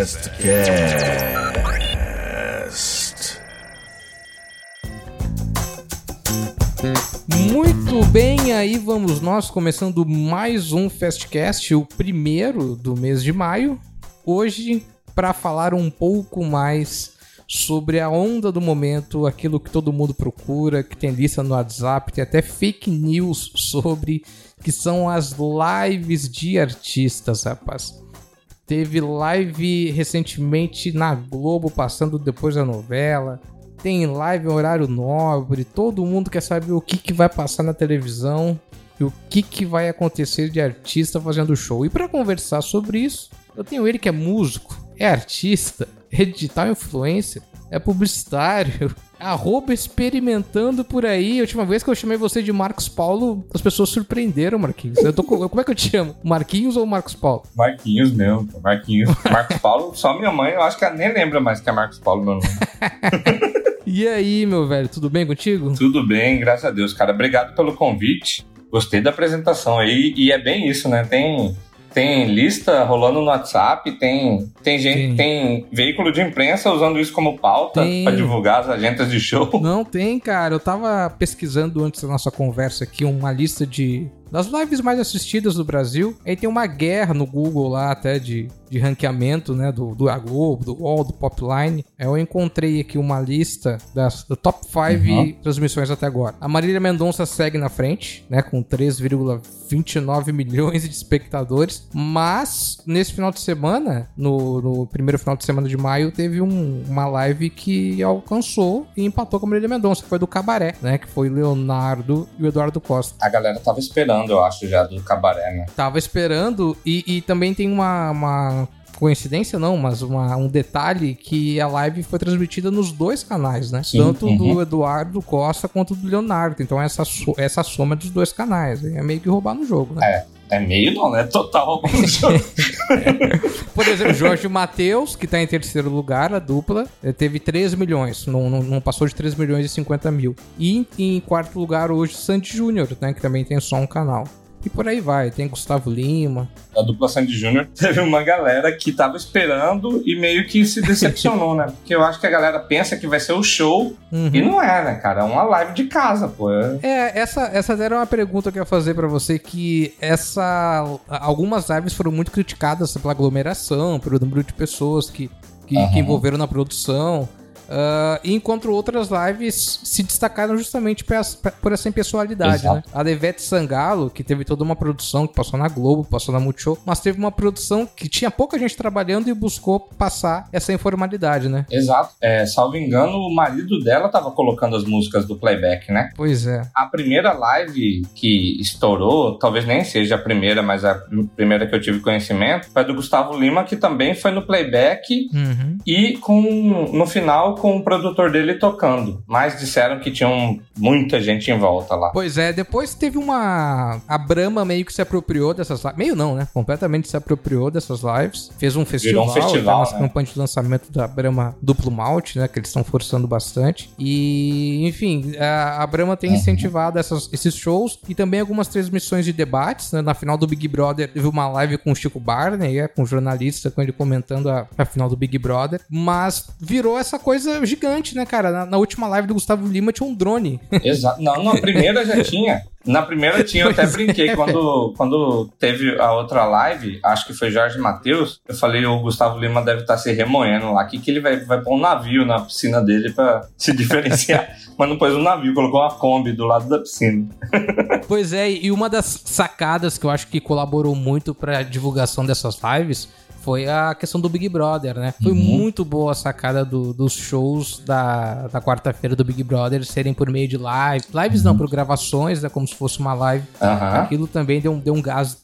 Fastcast. Muito bem, aí vamos nós começando mais um Fastcast, o primeiro do mês de maio. Hoje, para falar um pouco mais sobre a onda do momento, aquilo que todo mundo procura, que tem lista no WhatsApp, tem até fake news sobre, que são as lives de artistas, rapaz. Teve live recentemente na Globo, passando depois da novela. Tem live em horário nobre. Todo mundo quer saber o que, que vai passar na televisão e o que, que vai acontecer de artista fazendo show. E para conversar sobre isso, eu tenho ele que é músico, é artista, é digital influencer, é publicitário, arroba experimentando por aí. A última vez que eu chamei você de Marcos Paulo, as pessoas surpreenderam, Marquinhos. Eu tô, com- como é que eu te chamo? Marquinhos ou Marcos Paulo? Marquinhos mesmo, Marquinhos. Marcos Paulo, só minha mãe, eu acho que ela nem lembra mais que é Marcos Paulo, meu nome. E aí, meu velho, tudo bem contigo? Tudo bem, graças a Deus, cara. Obrigado pelo convite. Gostei da apresentação aí. E é bem isso, né? Tem, tem lista rolando no WhatsApp, tem, tem gente, Sim. tem veículo de imprensa usando isso como pauta Tem. pra divulgar as agendas de show. Não tem, cara. Eu tava pesquisando antes da nossa conversa aqui uma lista de das lives mais assistidas do Brasil. Aí tem uma guerra no Google lá até de, de ranqueamento, né, do, do A Globo, do UOL, do Popline. Aí Eu encontrei aqui uma lista das do top 5 Uhum. transmissões até agora. A Marília Mendonça segue na frente, né, com 3,29 milhões de espectadores, mas nesse final de semana, no, no primeiro final de semana de maio, teve um- uma live que alcançou e empatou com a Marília Mendonça, que foi do Cabaré, né, que foi Leonardo e o Eduardo Costa. A galera tava esperando, eu acho, já do cabaré, né? Tava esperando e, e também tem uma, uma coincidência não, mas uma- um detalhe que a live foi transmitida nos dois canais, né? Sim, Tanto do uhum. Eduardo Costa quanto do Leonardo. Então essa, essa soma dos dois canais. É meio que roubar no jogo, né? É meio não, né? Total. Por exemplo, Jorge Matheus, que tá em terceiro lugar, a dupla, eh, teve 3 milhões, não, não, não passou de 3 milhões e 50 mil. E em, quarto lugar hoje, Sandy Júnior, né, que também tem só um canal. E por aí vai, tem Gustavo Lima. a dupla Sandy Júnior, teve uma galera que tava esperando e meio que se decepcionou, né? Porque eu acho que a galera pensa que vai ser o show Uhum. e não é, né, cara? É uma live de casa, pô. É- É, essa, essa era uma pergunta que eu ia fazer pra você, que essa... Algumas lives foram muito criticadas pela aglomeração, pelo número de pessoas que, que, Aham. que envolveram na produção, ah, enquanto outras lives se destacaram justamente por essa, impessoalidade, Exato. né? A Devete Sangalo, que teve toda uma produção que passou na Globo, passou na Multishow, mas teve uma produção que tinha pouca gente trabalhando e buscou passar essa informalidade, né? Exato. É, salvo engano, o marido dela tava colocando as músicas do playback, né? Pois é. A primeira live que estourou, talvez nem seja a primeira, mas a primeira que eu tive conhecimento, foi a do Gustavo Lima, que também foi no playback Uhum. e com no final com o produtor dele tocando. Mas disseram que tinham muita gente em volta lá. Pois é, depois teve uma. A Brahma meio que se apropriou dessas lives. Meio não, né? Completamente se apropriou dessas lives. Fez um festival, Virou um festival, tá nas né? campanhas de lançamento da Brahma Duplo Malte, né? Que eles estão forçando bastante. E, enfim, a, a Brahma tem Uhum. incentivado essas- esses shows e também algumas transmissões de debates. né? Na final do Big Brother teve uma live com o Chico Barney, é, com o jornalista, com ele comentando a, a final do Big Brother. Mas virou essa coisa gigante, né, cara? Na, na última live do Gustavo Lima tinha um drone. Exato. Não, na primeira já tinha. Na primeira tinha, eu até brinquei. é, quando, quando teve a outra live, acho que foi Jorge Matheus, eu falei, o Gustavo Lima deve estar se remoendo lá. Que, que ele vai, vai pôr um navio na piscina dele pra se diferenciar. Mas não pôs um navio, colocou uma Kombi do lado da piscina. Pois é, e uma das sacadas que eu acho que colaborou muito pra divulgação dessas lives foi a questão do Big Brother, né? Foi Uhum. muito boa a sacada do- dos shows da, da quarta-feira do Big Brother serem por meio de live. Lives Uhum. não, por gravações, né? Como se fosse uma live. Aham. Aquilo também deu, um- deu um gás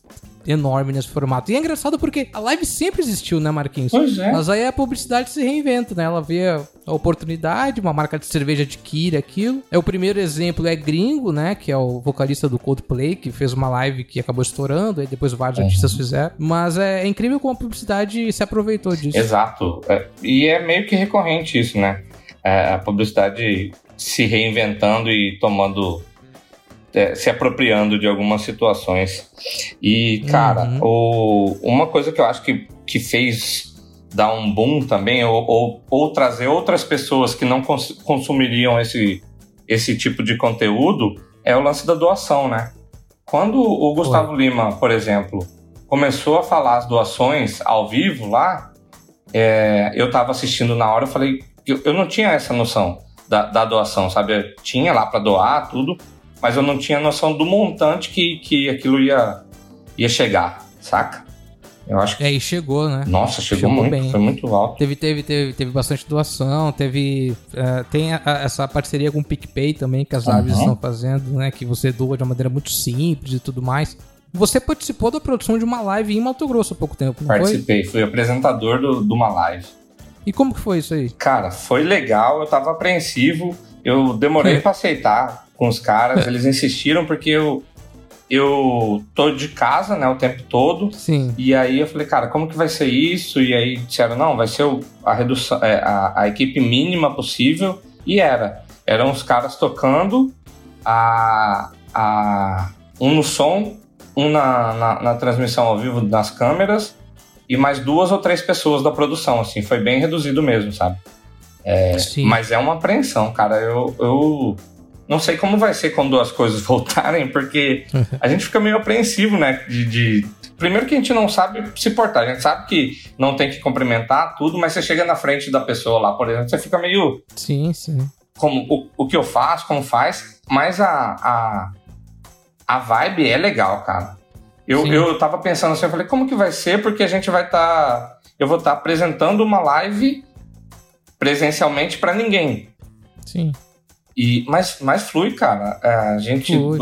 enorme nesse formato. E é engraçado porque a live sempre existiu, né, Marquinhos? Pois é. Mas aí a publicidade se reinventa, né? Ela vê a oportunidade, uma marca de cerveja adquire aquilo. É o primeiro exemplo é Gringo, né? Que é o vocalista do Coldplay, que fez uma live que acabou estourando, aí depois vários artistas fizeram. Mas é, é incrível como a publicidade se aproveitou disso. Exato. É, e é meio que recorrente isso, né? É, a publicidade se reinventando e tomando é, se apropriando de algumas situações. E, cara, Uhum. o, uma coisa que eu acho que, que fez dar um boom também, ou, ou, ou trazer outras pessoas que não cons- consumiriam esse, esse tipo de conteúdo, é o lance da doação, né? Quando o Gustavo Lima, por exemplo, começou a falar as doações ao vivo lá, é, eu tava assistindo na hora, eu falei, eu, eu não tinha essa noção da, da doação, sabe? Eu tinha lá para doar tudo, mas eu não tinha noção do montante que, que aquilo ia, ia chegar, saca? Eu acho que. É, e chegou, né? Nossa, chegou, Chegou muito, bem. foi muito alto. Teve, teve, teve, teve bastante doação, teve. eh, tem a- a- essa parceria com o PicPay também, que as Uhum. estão fazendo, né? Que você doa de uma maneira muito simples e tudo mais. Você participou da produção de uma live em Mato Grosso há pouco tempo, não foi? Participei, fui apresentador do- de uma live. E como que foi isso aí? Cara, foi legal, eu tava apreensivo, eu demorei pra aceitar com os caras, eles insistiram porque eu, eu tô de casa, né, o tempo todo, Sim. e aí eu falei, cara, como que vai ser isso? E aí disseram, não, vai ser a redução, é, a, a equipe mínima possível, e era. Eram os caras tocando, a, a, um no som, um na, na, na transmissão ao vivo nas câmeras, e mais duas ou três pessoas da produção, assim, foi bem reduzido mesmo, sabe? Sim. Mas é uma apreensão, cara. Eu, eu não sei como vai ser quando as coisas voltarem, porque a gente fica meio apreensivo, né? De, de- Primeiro que a gente não sabe se portar. A gente sabe que não tem que cumprimentar tudo, mas você chega na frente da pessoa lá, por exemplo, você fica meio. Sim, sim. Como, o, o que eu faço, como faz, mas a, a, a vibe é legal, cara. Eu, Sim. eu tava pensando assim, eu falei, como que vai ser? Porque a gente vai estar. eu vou estar apresentando uma live presencialmente pra ninguém. Sim. E, mas, mas flui, cara. É, A gente Flui,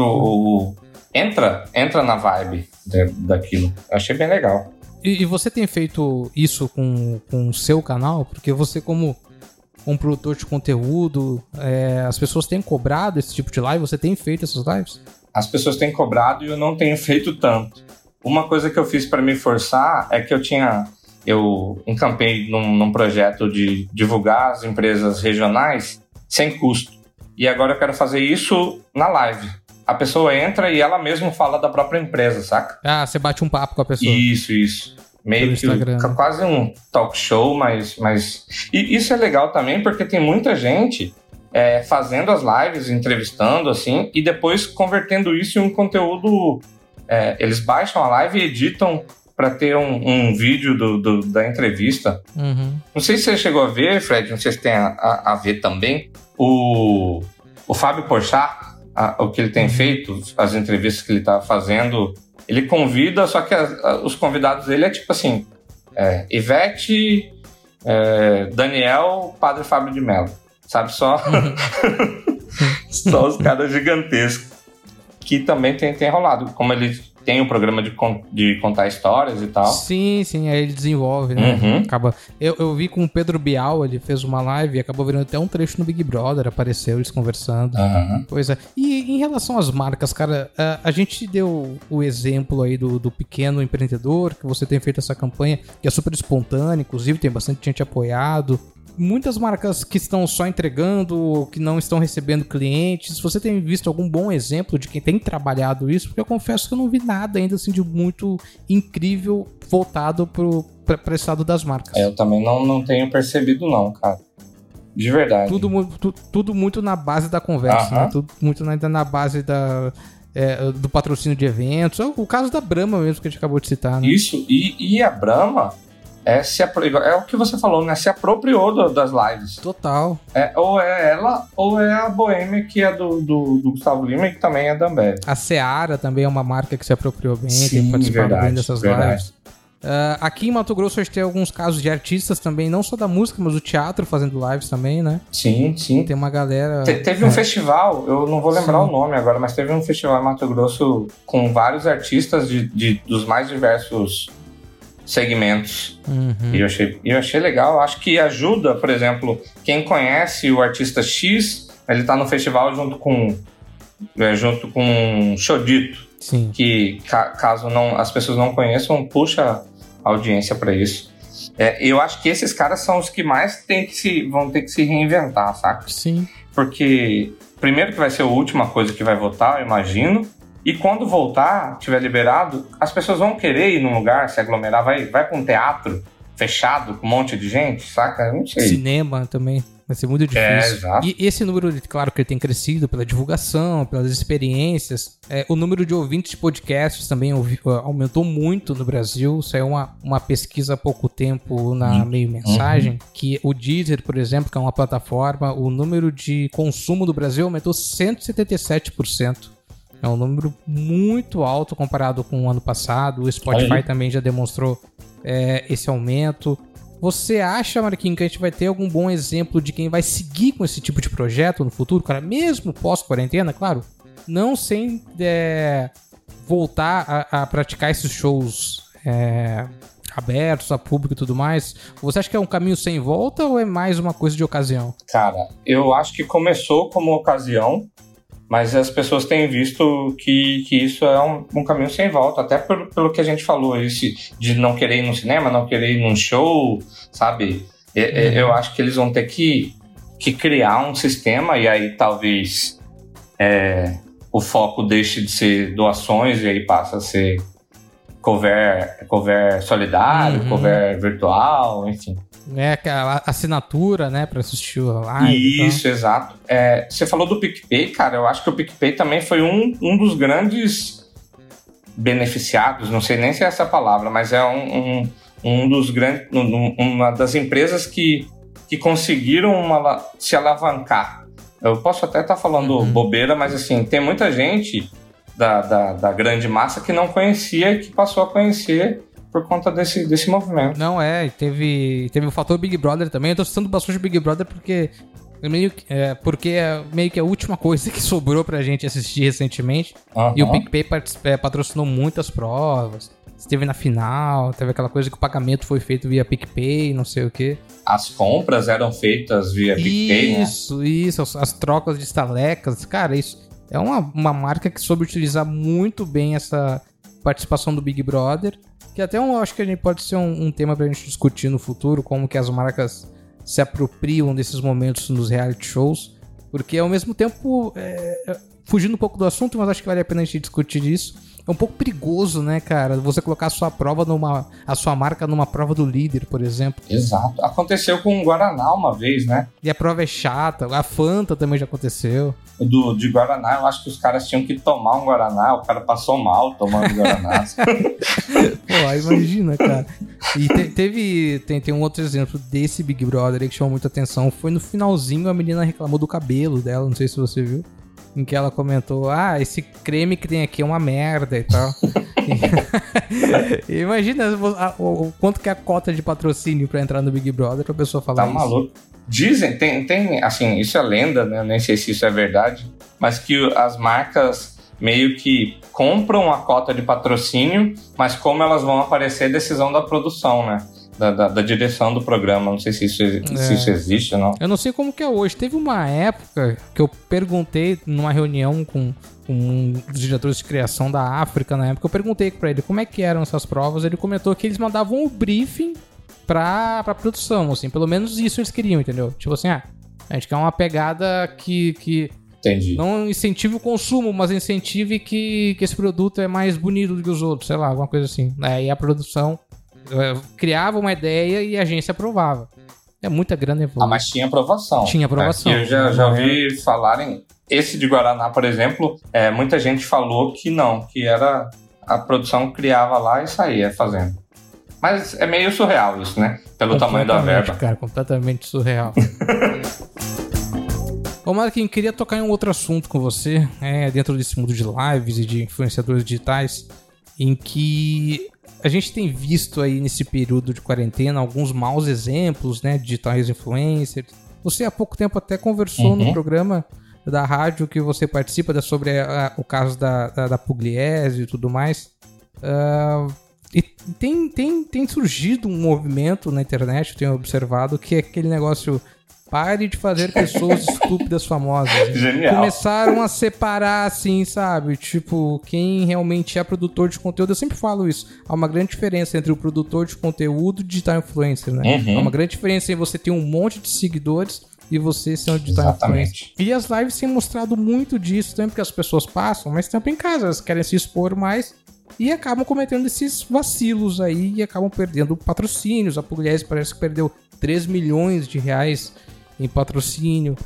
entra, entra na vibe da- daquilo. Eu achei bem legal. E, e você tem feito isso com, com o seu canal? Porque você, como um produtor de conteúdo, é, as pessoas têm cobrado esse tipo de live? Você tem feito essas lives? As pessoas têm cobrado e eu não tenho feito tanto. Uma coisa que eu fiz para me forçar é que eu tinha. Eu encampei num, num projeto de divulgar as empresas regionais sem custo. E agora eu quero fazer isso na live. A pessoa entra e ela mesma fala da própria empresa, saca? Ah, você bate um papo com a pessoa. Isso, isso. Meio que quase um talk show, mas, mas. E isso é legal também porque tem muita gente é, fazendo as lives, entrevistando, assim, e depois convertendo isso em um conteúdo. é, eles baixam a live e editam para ter um, um vídeo do, do- da entrevista. Uhum. Não sei se você chegou a ver, Fred, não sei se tem a, a- a ver também. O, o Fábio Porchat, a- o que ele tem feito, as entrevistas que ele tá fazendo, ele convida, só que os convidados dele é tipo assim: é, Ivete, é, Daniel, Padre Fábio de Mello. Sabe? Só, só os caras gigantescos. Que também tem, tem rolado. Como ele tem o programa de, de contar histórias e tal. Sim, sim, aí ele desenvolve, né? Uhum. Acaba... eu, eu vi com o Pedro Bial, ele fez uma live e acabou virando até um trecho no Big Brother, apareceu eles conversando. Aham. Pois é. E em relação às marcas, cara, a, a gente deu o exemplo aí do, do pequeno empreendedor, que você tem feito essa campanha, que é super espontânea, inclusive tem bastante gente apoiado. Muitas marcas que estão só entregando, que não estão recebendo clientes. Você tem visto algum bom exemplo de quem tem trabalhado isso? Porque eu confesso que eu não vi nada ainda assim de muito incrível voltado para esse lado das marcas. É, Eu também não, não tenho percebido, não, cara. De verdade. Tudo, tu- tudo muito na base da conversa, né? Tudo muito ainda na base da, é, do patrocínio de eventos. É O caso da Brahma mesmo que a gente acabou de citar, né? Isso, e, e a Brahma é, se é o que você falou, né? Se apropriou do- das lives. Total. É, ou é ela, ou é a Boêmia, que é do, do, do Gustavo Lima e que também é da Ambev. A Seara também é uma marca que se apropriou bem, Sim, tem participado verdade, bem dessas verdade. lives. Ah, aqui em Mato Grosso a gente tem alguns casos de artistas também, não só da música, mas do teatro fazendo lives também, né? Sim, sim. Tem uma galera. Te- teve um festival, eu não vou lembrar Sim. o nome agora, mas teve um festival em Mato Grosso com vários artistas de, de- dos mais diversos segmentos. Uhum. E eu achei, eu achei legal. Acho que ajuda, por exemplo, quem conhece o artista X, ele tá no festival junto com é, junto com Chodito, Sim. que ca- caso não as pessoas não conheçam, puxa audiência para isso. É, eu acho que esses caras são os que mais tem que se, vão ter que se reinventar, saca? Sim. Porque primeiro que vai ser a última coisa que vai votar, eu imagino. E quando voltar, tiver liberado, as pessoas vão querer ir num lugar, se aglomerar, vai, vai pra um teatro fechado com um monte de gente, saca? Não sei. Cinema também. Vai ser muito É, difícil. exato. e esse número, claro que ele tem crescido pela divulgação, pelas experiências. É, o número de ouvintes de podcasts também aumentou muito no Brasil. Saiu uma, uma pesquisa há pouco tempo na Meio Mensagem, que o Deezer, por exemplo, que é uma plataforma, o número de consumo do Brasil aumentou 177%. É um número muito alto comparado com o ano passado. O Spotify Aí. também já demonstrou é, esse aumento. Você acha, Marquinhos, que a gente vai ter algum bom exemplo de quem vai seguir com esse tipo de projeto no futuro, cara? Mesmo pós-quarentena, claro. Não sem é, voltar a, a praticar esses shows é, abertos a público e tudo mais. Você acha que é um caminho sem volta ou é mais uma coisa de ocasião? Cara, eu acho que começou como ocasião, mas as pessoas têm visto que, que isso é um, um caminho sem volta, até por- pelo que a gente falou, esse de não querer ir no cinema, não querer ir num show, sabe? E- e- Eu acho que eles vão ter que, que criar um sistema, e aí talvez é, o foco deixe de ser doações e aí passa a ser cover, cover solidário, Uhum. cover virtual, enfim. É aquela assinatura, né, pra assistir a live. então. Isso, exato. É, você falou do PicPay, cara. Eu acho que o PicPay também foi um, um dos grandes beneficiados, não sei nem se é essa palavra, mas é um, um, um dos grandes. um- uma das empresas que, que conseguiram uma se alavancar. Eu posso até estar falando Uhum. bobeira, mas assim, tem muita gente da, da, da grande massa que não conhecia e que passou a conhecer por conta desse, desse movimento. Não, é, teve, teve o fator Big Brother também. Eu tô citando bastante Big Brother porque é meio, que- é, porque é meio que a última coisa que sobrou pra gente assistir recentemente. E o. PicPay é, patrocinou muitas provas. Esteve na final, teve aquela coisa que o pagamento foi feito via PicPay, não sei o quê. As compras eram feitas via PicPay, né? Isso, isso, as, as trocas de estalecas. Cara, isso é uma, uma marca que soube utilizar muito bem essa participação do Big Brother. Que até eu acho que a gente pode ser um, um tema pra gente discutir no futuro, como que as marcas se apropriam desses momentos nos reality shows. Porque ao mesmo tempo, é, fugindo um pouco do assunto, mas acho que vale a pena a gente discutir isso. É um pouco perigoso, né, cara? Você colocar a sua prova numa. a sua marca numa prova do líder, por exemplo. Exato. Aconteceu com o Guaraná uma vez, né? E a prova é chata. A Fanta também já aconteceu. Do, de Guaraná, eu acho que os caras tinham que tomar um Guaraná, o cara passou mal tomando Guaraná. Pô, imagina, cara. E te- teve. Tem, tem um outro exemplo desse Big Brother aí que chamou muita atenção. Foi no finalzinho a menina reclamou do cabelo dela, não sei se você viu. Em que ela comentou: Ah, esse creme que tem aqui é uma merda e tal. Imagina a- o, o quanto que é a cota de patrocínio pra entrar no Big Brother pra pessoa falar tá isso. maluco. Dizem, tem, tem, assim, isso é lenda, né? Nem sei se isso é verdade, mas que as marcas meio que compram a cota de patrocínio, mas como elas vão aparecer, é decisão da produção, né? Da, da, da direção do programa. Não sei se isso, se É. isso existe ou não. Eu não sei como que é hoje. Teve uma época que eu perguntei numa reunião com, com um dos diretores de criação da África na época. Eu perguntei pra ele como é que eram essas provas. Ele comentou que eles mandavam o briefing pra, pra produção, assim. Pelo menos isso eles queriam, entendeu? Tipo assim, ah, a gente quer uma pegada que, que Entendi. não incentive o consumo, mas incentive que, que esse produto é mais bonito do que os outros, sei lá, alguma coisa assim. Aí a produção eh, criava uma ideia e a agência aprovava. É muita grana Ah, envolvida. mas tinha aprovação. Tinha aprovação. É, eu já, já ouvi falarem. Esse de Guaraná, por exemplo, é, muita gente falou que não, que era a produção criava lá e saía fazendo. Mas é meio surreal isso, né? Pelo tamanho da verba. Cara, completamente surreal. Ô, Marquinhos, queria tocar em um outro assunto com você, é, dentro desse mundo de lives e de influenciadores digitais, em que a gente tem visto aí nesse período de quarentena alguns maus exemplos, né, digitais influencers. Você há pouco tempo até conversou Uhum. no programa da rádio que você participa da- sobre a- o caso da, da, da Pugliese e tudo mais. Ah, e tem, tem, tem surgido um movimento na internet, eu tenho observado, que é aquele negócio. Pare de fazer pessoas estúpidas famosas. Genial. Começaram a separar, assim, sabe? Tipo, quem realmente é produtor de conteúdo. Eu sempre falo isso. Há uma grande diferença entre o produtor de conteúdo e o digital influencer, né? Uhum. Há uma grande diferença em você ter um monte de seguidores e você ser um digital Exatamente. influencer. E as lives têm mostrado muito disso, também porque as pessoas passam mais tempo em casa, elas querem se expor mais e acabam cometendo esses vacilos aí e acabam perdendo patrocínios. A Pugliese parece que perdeu 3 milhões de reais em patrocínio.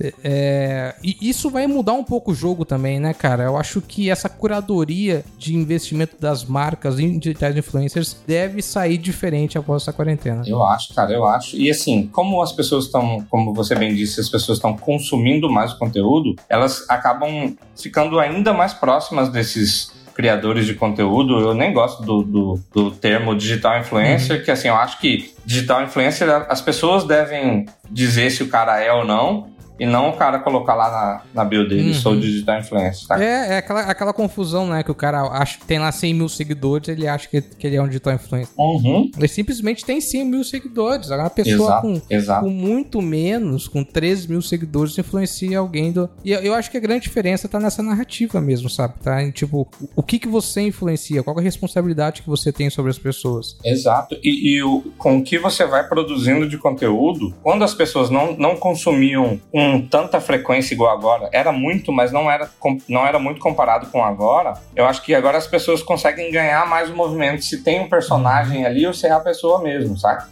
É, é, e isso vai mudar um pouco o jogo também, né, cara? Eu acho que essa curadoria de investimento das marcas em digitais influencers deve sair diferente após essa quarentena. Eu acho, cara, eu acho. E assim, como as pessoas estão, como você bem disse, as pessoas estão consumindo mais conteúdo, elas acabam ficando ainda mais próximas desses criadores de conteúdo. Eu nem gosto do, do, do termo digital influencer, uhum. que assim, eu acho que digital influencer, as pessoas devem dizer se o cara é ou não, e não o cara colocar lá na, na bio dele, uhum. sou digital influencer, tá? É, é aquela, aquela confusão, né? Que o cara acha que tem lá 100 mil seguidores, ele acha que, que ele é um digital influencer. Uhum. Ele simplesmente tem 100 mil seguidores. Agora, uma pessoa exato, com, exato. com muito menos, com 3 mil seguidores, influencia alguém do. E eu, eu acho que a grande diferença tá nessa narrativa mesmo, sabe? Tá? Em, tipo, o que, que você influencia? Qual é a responsabilidade que você tem sobre as pessoas? Exato. E, e o, com o que você vai produzindo de conteúdo, quando as pessoas não, não consumiam com tanta frequência igual agora, era muito, mas não era, não era muito comparado com agora. Eu acho que agora as pessoas conseguem ganhar mais o movimento se tem um personagem ali ou se é a pessoa mesmo, sabe?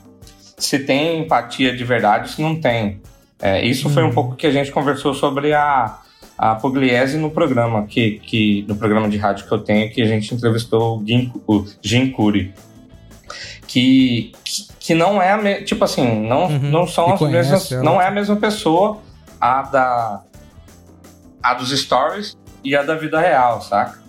Se tem empatia de verdade, se não tem. É, isso foi um uhum. pouco que a gente conversou sobre a, a Pugliese no programa, que, que, no programa de rádio que eu tenho, que a gente entrevistou o Jim, o Jim Curi. Que, que não é a me... tipo assim, não, uhum. não são as mesmas, ela. não é a mesma pessoa a da a dos stories e a da vida real, saca?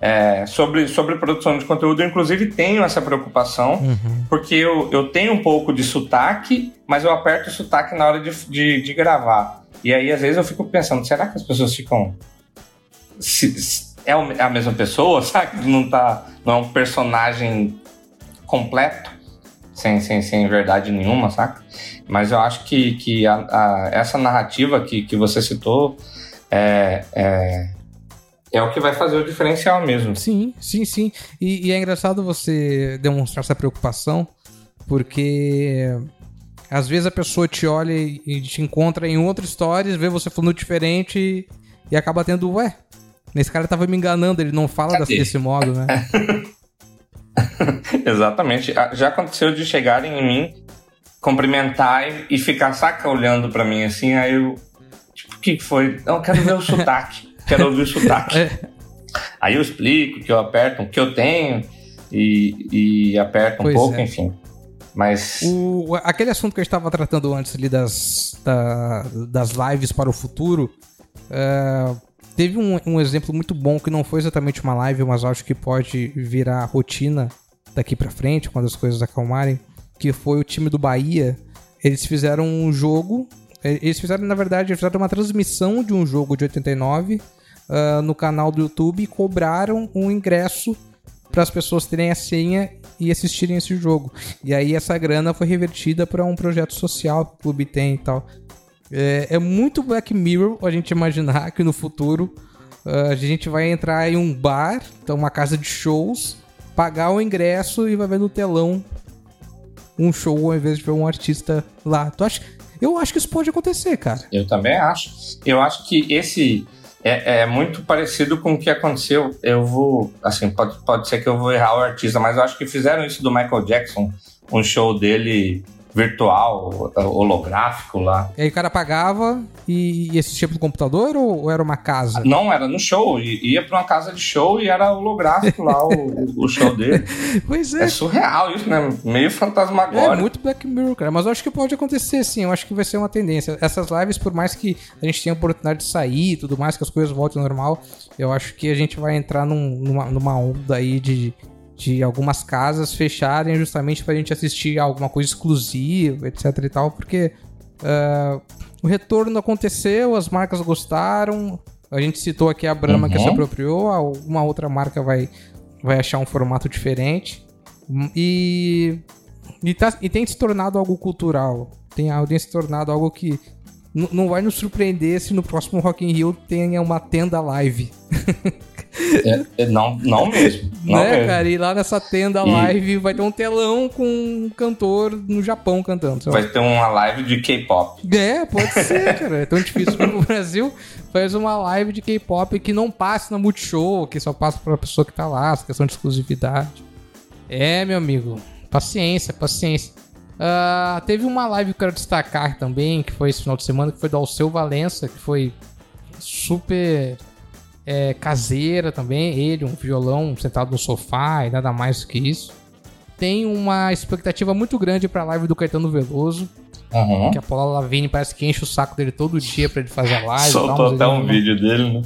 É, sobre, sobre produção de conteúdo, eu inclusive tenho essa preocupação, uhum. porque eu, eu tenho um pouco de sotaque, mas eu aperto o sotaque na hora de, de, de gravar. E aí, às vezes, eu fico pensando, será que as pessoas ficam. Se, se é a mesma pessoa, sabe? Não, tá, não é um personagem completo, sem, sem, sem verdade nenhuma, saca? Mas eu acho que, que a, a, essa narrativa que, que você citou é, é, é o que vai fazer o diferencial mesmo. Sim, sim, sim. E, e é engraçado você demonstrar essa preocupação, porque às vezes a pessoa te olha e te encontra em outra história, vê você falando diferente e acaba tendo, ué, esse cara tava me enganando, ele não fala Cadê? desse modo, né? Exatamente. Ah, já aconteceu de chegarem em mim cumprimentar e, ficar saca olhando para mim assim, aí eu. Tipo, o que foi? Não, eu quero ver o sotaque. Quero ouvir o sotaque. É. Aí eu explico que eu aperto, que eu tenho e, e aperto um pois pouco, é. enfim. Mas. O, aquele assunto que eu estava tratando antes ali das, da, das lives para o futuro. Uh, teve um, um, exemplo muito bom que não foi exatamente uma live, mas acho que pode virar rotina daqui para frente, quando as coisas acalmarem que foi o time do Bahia. Eles fizeram um jogo. Eles fizeram, na verdade, fizeram uma transmissão de um jogo de 89 uh, ah, no canal do YouTube e cobraram um ingresso para as pessoas terem a senha e assistirem esse jogo. E aí essa grana foi revertida para um projeto social que o clube tem e tal. É, é muito Black Mirror a gente imaginar que no futuro uh, a gente vai entrar em um bar, então uma casa de shows, pagar o ingresso e vai ver no telão um show ao invés de ver um artista lá. Tu acha? Eu acho que isso pode acontecer, cara. Eu também acho. Eu acho que esse é, é, muito parecido com o que aconteceu. Eu vou, assim, pode, pode ser que eu vou errar o artista, mas eu acho que fizeram isso do Michael Jackson, um show dele virtual, holográfico lá. E aí o cara pagava e, assistia pelo computador ou, era uma casa? Não, era no show. Ia pra uma casa de show e era holográfico lá o, o show dele. Pois é. É surreal isso, né? Meio fantasmagórico. É muito Black Mirror, cara. Mas eu acho que pode acontecer sim. Eu acho que vai ser uma tendência. Essas lives, por mais que a gente tenha a oportunidade de sair e tudo mais, que as coisas voltem ao normal, eu acho que a gente vai entrar num, numa, numa onda aí de de algumas casas fecharem justamente para a gente assistir alguma coisa exclusiva, etc e tal, porque uh, o retorno aconteceu, as marcas gostaram. A gente citou aqui a Brahma uhum. que se apropriou, uma outra marca vai, vai achar um formato diferente. E, e, tá, e tem se tornado algo cultural. Tem, tem se tornado algo que não vai nos surpreender se no próximo Rock in Rio tenha uma tenda live. É, é, não, não mesmo. Não né, mesmo. cara? E lá nessa tenda E- live vai ter um telão com um cantor no Japão cantando. Vai ter uma live de K-pop. É, pode ser, cara. É tão difícil pro Brasil. Faz uma live de K-pop que não passe na Multishow, que só passa pra pessoa que tá lá, essa questão de exclusividade. É, meu amigo. Paciência, paciência. Ah, teve uma live que eu quero destacar também, que foi esse final de semana, que foi do Alceu Valença, que foi super é, caseira também. Ele, um violão sentado no sofá e nada mais do que isso. Tem uma expectativa muito grande pra live do Caetano Veloso. Uhum. Que a Paula Lavigne parece que enche o saco dele todo dia pra ele fazer a live. Soltou até um vídeo dele, né?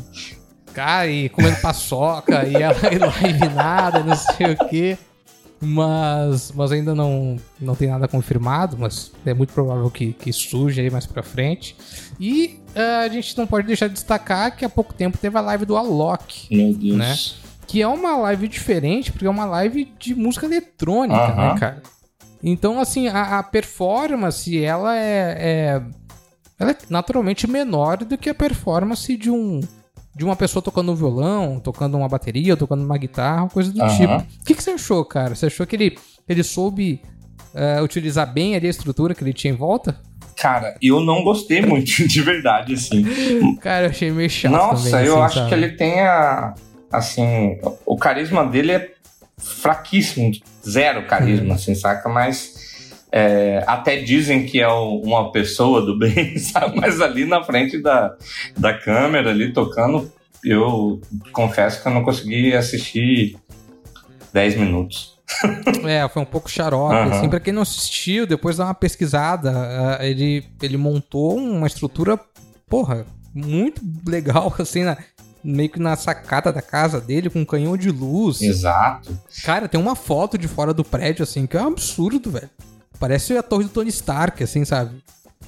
Cara, e comendo paçoca, e ela e live nada, não sei o quê. Mas, mas ainda não, não tem nada confirmado, mas é muito provável que, que surja aí mais pra frente. E a gente não pode deixar de destacar que há pouco tempo teve a live do Alok, Meu Deus. Né? que é uma live diferente, porque é uma live de música eletrônica, Aham. né, cara? Então, assim, a, a performance, ela é, é- Ela é naturalmente menor do que a performance de um. De uma pessoa tocando um violão, tocando uma bateria, tocando uma guitarra, coisa do tipo. O que, que você achou, cara? Você achou que ele, ele soube eh, utilizar bem ali a estrutura que ele tinha em volta? Cara, eu não gostei muito, de verdade, assim. Cara, eu achei meio chato Nossa, também. eu assim, acho sabe? que ele tem a. Assim, o carisma dele é fraquíssimo, zero carisma, Uhum. assim, saca? Mas é, até dizem que é o- uma pessoa do bem, sabe? Mas ali na frente da, da câmera, ali tocando, eu confesso que eu não consegui assistir 10 minutos. É, foi um pouco xarope, Aham. assim. Pra quem não assistiu, depois dá uma pesquisada. ah, ele, ele montou uma estrutura, porra, muito legal, assim, na- meio que na sacada da casa dele, com um canhão de luz. Exato. Cara, tem uma foto de fora do prédio, assim, que é um absurdo, velho. Parece a torre do Tony Stark, assim, sabe?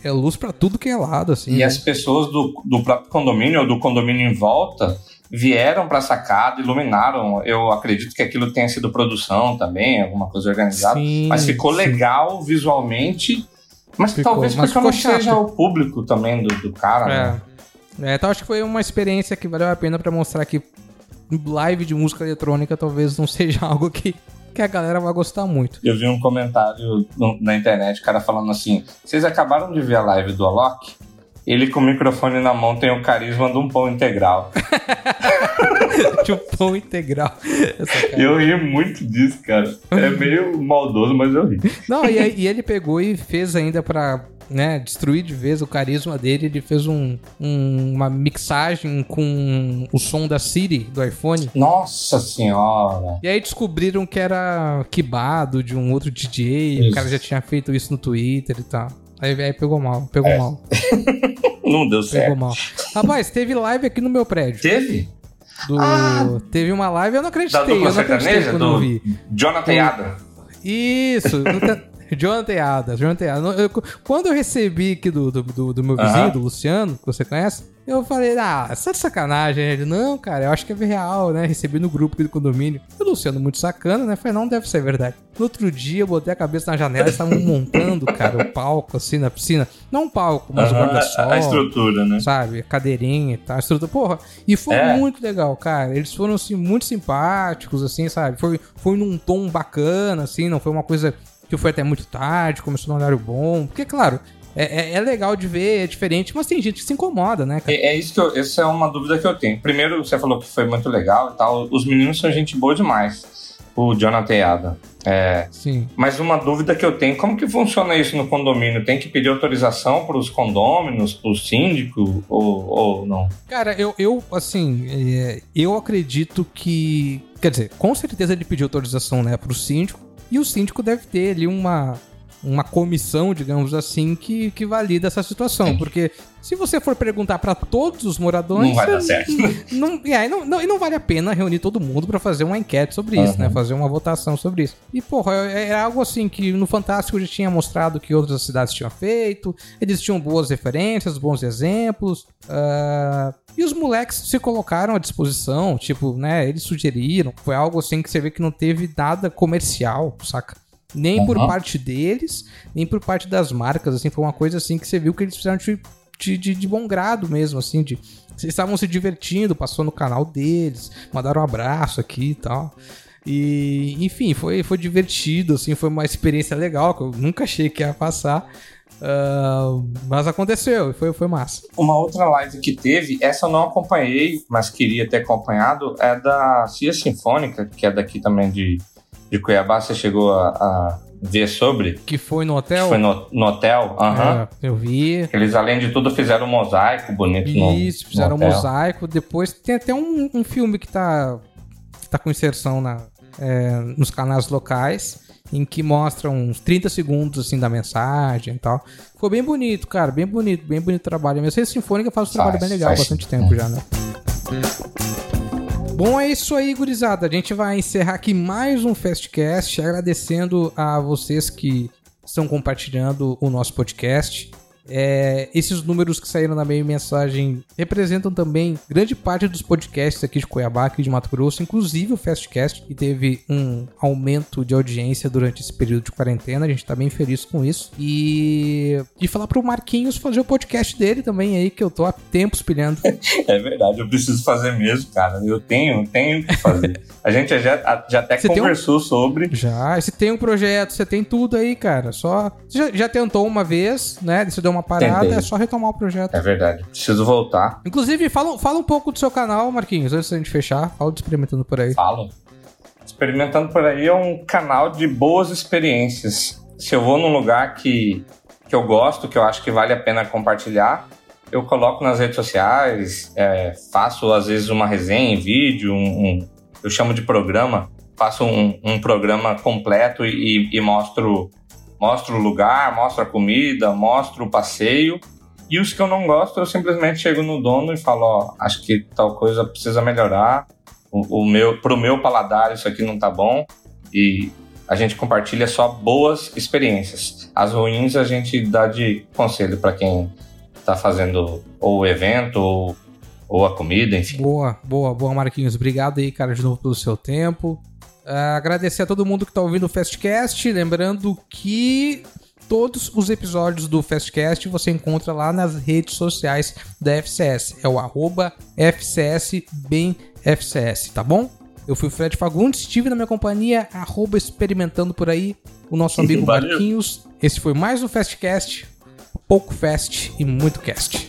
É luz pra tudo que é lado, assim. E as pessoas do, do próprio condomínio ou do condomínio em volta vieram para a sacada, iluminaram. Eu acredito que aquilo tenha sido produção também, alguma coisa organizada. Sim, mas ficou sim. legal visualmente. Mas Ficou, talvez mas porque não chato. seja o público também do, do cara, né? É. É, então acho que foi uma experiência que valeu a pena pra mostrar que live de música eletrônica talvez não seja algo que, que a galera vai gostar muito. Eu vi um comentário no- na internet, o cara falando assim: vocês acabaram de ver a live do Alok? Ele com o microfone na mão tem o carisma de um pão integral. de um pão integral. Eu ri muito disso, cara. É meio maldoso, mas eu ri. Não, e, e ele pegou e fez ainda pra né, destruir de vez o carisma dele. Ele fez um, um- uma mixagem com o som da Siri do iPhone. Nossa senhora. E aí descobriram que era quibado de um outro DJ. O Isso. cara já tinha feito isso no Twitter e tal. Aí, aí pegou mal, pegou É. mal, Não deu pegou certo. mal. Rapaz, teve live aqui no meu prédio. Teve? Do... Ah! Teve uma live, eu não acreditei. Da dupla eu não acreditei quando eu Do vi. Jonathan Adams. Isso, Jonathan Adas, Jonathan Adas. Eu- Quando eu recebi aqui do, do, do- do meu vizinho, Aham. do Luciano, que você conhece, eu falei, ah, essa de sacanagem. Ele, não, cara, eu acho que é real, né? Recebi no grupo aqui do condomínio. E o Luciano, muito sacana, né? Falei, não deve ser verdade. No outro dia, eu botei a cabeça na janela, eles estavam montando, cara, o palco, assim, na piscina. Não um palco, mas o Aham, guarda-sol a estrutura, né? sabe? Cadeirinha e tal, estrutura. Porra, e foi É. muito legal, cara. Eles foram, assim, muito simpáticos, assim, sabe? Foi, foi num tom bacana, assim, não foi uma coisa que foi até muito tarde, começou num horário bom. Porque, claro, é, é- é legal de ver, é diferente, mas tem gente que se incomoda, né, cara? É, é isso que eu, essa é uma dúvida que eu tenho. Primeiro, você falou que foi muito legal e tal. Os meninos são gente boa demais. O Jonathan Adams. É, Sim. mas uma dúvida que eu tenho, como que funciona isso no condomínio? Tem que pedir autorização para os condôminos, para o síndico ou, ou não? Cara, eu, eu assim, é, eu acredito que. Quer dizer, com certeza ele pediu autorização, né, pro síndico, e o síndico deve ter ali uma. Uma comissão, digamos assim, que, que valida essa situação. Porque se você for perguntar pra todos os moradores. Não vai dar certo. Não, e aí não, não, e não vale a pena reunir todo mundo pra fazer uma enquete sobre isso, Aham. né? Fazer uma votação sobre isso. E, porra, é, é algo assim que no Fantástico já tinha mostrado que outras cidades tinham feito, eles tinham boas referências, bons exemplos. ah, e os moleques se colocaram à disposição, tipo, né? Eles sugeriram. Foi algo assim que você vê que não teve nada comercial, saca? Nem por Aham. parte deles, nem por parte das marcas, assim, foi uma coisa assim que você viu que eles fizeram de, de, de, de bom grado mesmo, assim, de vocês estavam se divertindo, passou no canal deles, mandaram um abraço aqui e tal. E, enfim, foi, foi divertido, assim, foi uma experiência legal que eu nunca achei que ia passar. Uh, mas aconteceu, foi, foi massa. Uma outra live que teve, essa eu não acompanhei, mas queria ter acompanhado, é da Cia Sinfônica, que é daqui também de, de Cuiabá. Você chegou a, a ver sobre? Que foi no hotel? Que foi no, no hotel, aham. É, eu vi. Eles, além de tudo, fizeram um mosaico bonito Isso, no Isso, fizeram no um mosaico. Depois tem até um, um filme que tá, que tá com inserção na, é, nos canais locais em que mostra uns 30 segundos assim da mensagem e tal. Ficou bem bonito, cara, bem bonito, bem bonito o trabalho. A Mercedes Sinfônica faz um trabalho bem legal há bastante tempo já, né? Bom, é isso aí, gurizada. A gente vai encerrar aqui mais um Fastcast, agradecendo a vocês que estão compartilhando o nosso podcast. É, esses números que saíram na minha mensagem representam também grande parte dos podcasts aqui de Cuiabá, aqui de Mato Grosso, inclusive o Fastcast, que teve um aumento de audiência durante esse período de quarentena. A gente tá bem feliz com isso. E, e falar pro Marquinhos fazer o podcast dele também aí, que eu tô há tempos pilhando. é verdade, eu preciso fazer mesmo, cara. Eu tenho, tenho que fazer. A gente já, já até você conversou um... sobre. Já, você tem um projeto, você tem tudo aí, cara. Só. Você já, já tentou uma vez, né? Você deu uma parada, Tentei. é só retomar o projeto. É verdade, preciso voltar. Inclusive, fala, fala um pouco do seu canal, Marquinhos, antes da gente fechar. Fala do Experimentando por aí. Falo. Experimentando por aí é um canal de boas experiências. Se eu vou num lugar que, que eu gosto, que eu acho que vale a pena compartilhar, eu coloco nas redes sociais, é, faço às vezes uma resenha em vídeo, um, um eu chamo de programa, faço um, um programa completo e, e mostro Mostro o lugar, mostro a comida, mostro o passeio. E os que eu não gosto, eu simplesmente chego no dono e falo, ó, acho que tal coisa precisa melhorar. O, o meu, pro meu paladar isso aqui não tá bom. E a gente compartilha só boas experiências. As ruins a gente dá de conselho para quem tá fazendo ou o evento ou, ou a comida, enfim. Boa, boa, boa, Marquinhos. Obrigado aí, cara, de novo pelo seu tempo. Uh, agradecer a todo mundo que está ouvindo o Fastcast. Lembrando que todos os episódios do Fastcast você encontra lá nas redes sociais da FCS. É o arroba FCS tá bom? Eu fui o Fred Fagundes, estive na minha companhia, arroba experimentando por aí, o nosso amigo Marquinhos. Esse foi mais um Fastcast, pouco Fast e muito Cast.